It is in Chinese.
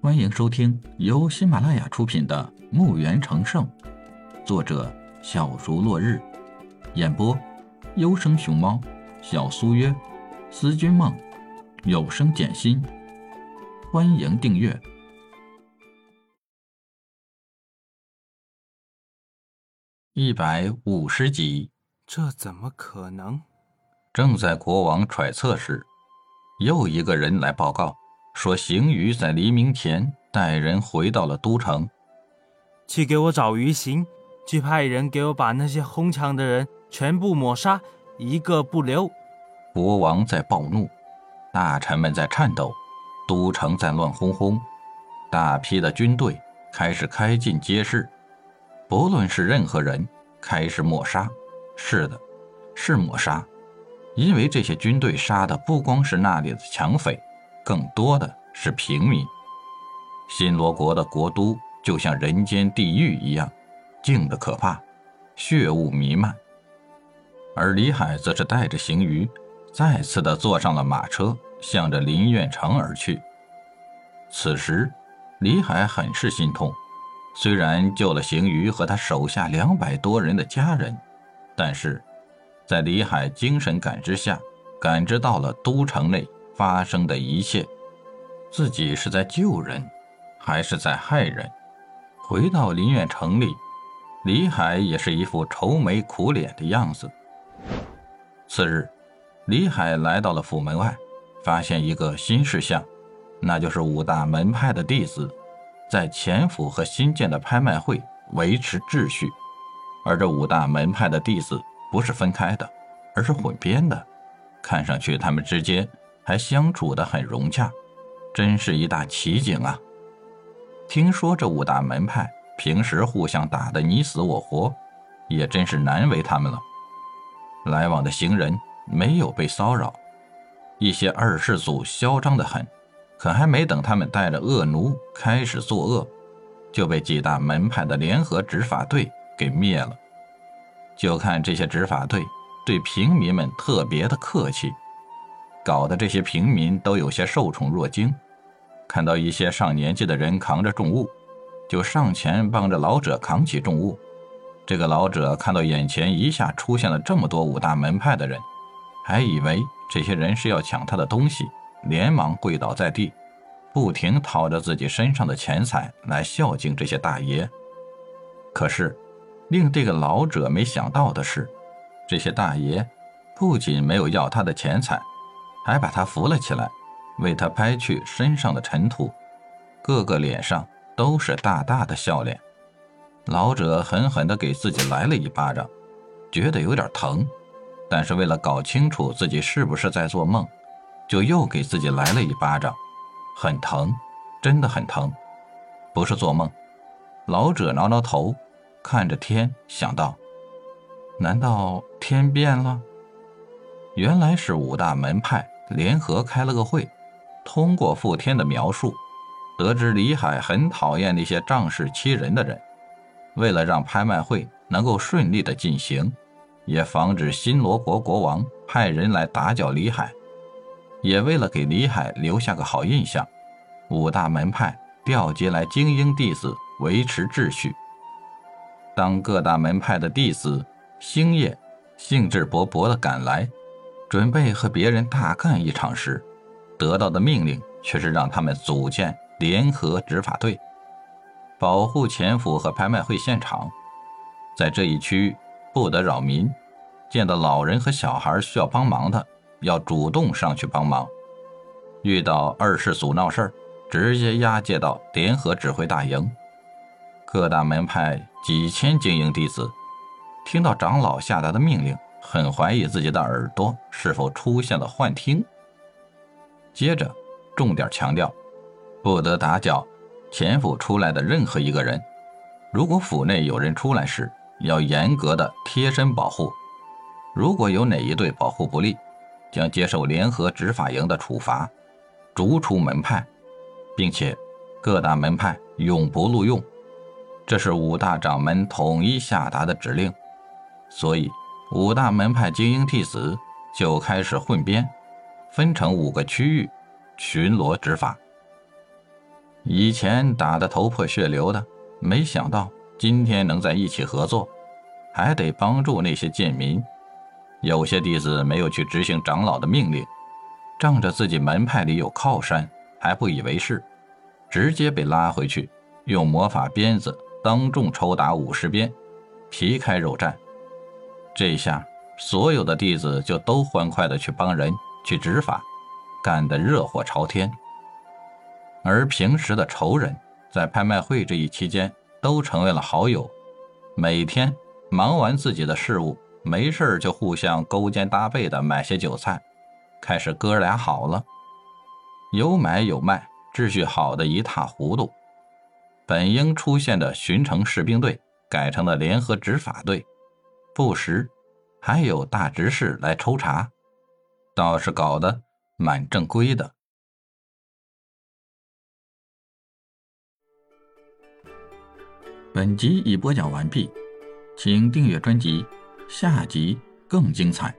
欢迎收听由喜马拉雅出品的《墓园成圣》，作者小竹落日，演播优生熊猫、小苏约、思君梦、有声简心。欢迎订阅一百五十集。这怎么可能？正在国王揣测时，又一个人来报告说，邢鱼在黎明前带人回到了都城。去给我找于行，去派人给我把那些哄抢的人全部抹杀，一个不留。国王在暴怒，大臣们在颤抖，都城在乱哄哄，大批的军队开始开进街市，不论是任何人，开始抹杀。是的，是抹杀，因为这些军队杀的不光是那里的抢匪，更多的是平民。新罗国的国都就像人间地狱一样，静的可怕，血雾弥漫。而李海则是带着邢鱼，再次的坐上了马车，向着林苑城而去。此时，李海很是心痛，虽然救了邢鱼和他手下两百多人的家人。但是，在李海精神感知下，感知到了都城内发生的一切，自己是在救人，还是在害人？回到林苑城里，李海也是一副愁眉苦脸的样子。次日，李海来到了府门外，发现一个新事项，那就是五大门派的弟子，在前府和新建的拍卖会维持秩序。而这五大门派的弟子不是分开的，而是混编的，看上去他们之间还相处得很融洽，真是一大奇景啊！听说这五大门派平时互相打得你死我活，也真是难为他们了。来往的行人没有被骚扰，一些二世祖嚣张的很，可还没等他们带着恶奴开始作恶，就被几大门派的联合执法队。给灭了，就看这些执法队对平民们特别的客气，搞得这些平民都有些受宠若惊。看到一些上年纪的人扛着重物，就上前帮着老者扛起重物。这个老者看到眼前一下出现了这么多五大门派的人，还以为这些人是要抢他的东西，连忙跪倒在地，不停掏着自己身上的钱财来孝敬这些大爷。可是。令这个老者没想到的是，这些大爷不仅没有要他的钱财，还把他扶了起来，为他拍去身上的尘土，个个脸上都是大大的笑脸。老者狠狠地给自己来了一巴掌，觉得有点疼，但是为了搞清楚自己是不是在做梦，就又给自己来了一巴掌，很疼，真的很疼，不是做梦。老者挠挠头。看着天，想到：难道天变了？原来是五大门派联合开了个会，通过傅天的描述，得知李海很讨厌那些仗势欺人的人。为了让拍卖会能够顺利的进行，也防止新罗国国王派人来打搅李海，也为了给李海留下个好印象，五大门派调集来精英弟子维持秩序。当各大门派的弟子星夜兴致勃勃地赶来，准备和别人大干一场时，得到的命令却是让他们组建联合执法队，保护潜府和拍卖会现场。在这一区域不得扰民，见到老人和小孩需要帮忙的，要主动上去帮忙。遇到二世祖闹事儿，直接押解到联合指挥大营。各大门派。几千精英弟子听到长老下达的命令，很怀疑自己的耳朵是否出现了幻听。接着，重点强调，不得打搅前府出来的任何一个人。如果府内有人出来时，要严格的贴身保护。如果有哪一队保护不力，将接受联合执法营的处罚，逐出门派，并且各大门派永不录用。这是五大掌门统一下达的指令，所以五大门派精英弟子就开始混编，分成五个区域巡逻执法。以前打得头破血流的，没想到今天能在一起合作，还得帮助那些贱民。有些弟子没有去执行长老的命令，仗着自己门派里有靠山，还不以为是，直接被拉回去，用魔法鞭子当众抽打五十鞭，皮开肉绽。这下所有的弟子就都欢快的去帮人去执法，干得热火朝天。而平时的仇人，在拍卖会这一期间都成为了好友，每天忙完自己的事务，没事就互相勾肩搭背的买些韭菜，开始哥俩好了，有买有卖，秩序好的一塌糊涂。本应出现的巡城士兵队改成了联合执法队，不时还有大执事来抽查，倒是搞得蛮正规的。本集已播讲完毕，请订阅专辑，下集更精彩。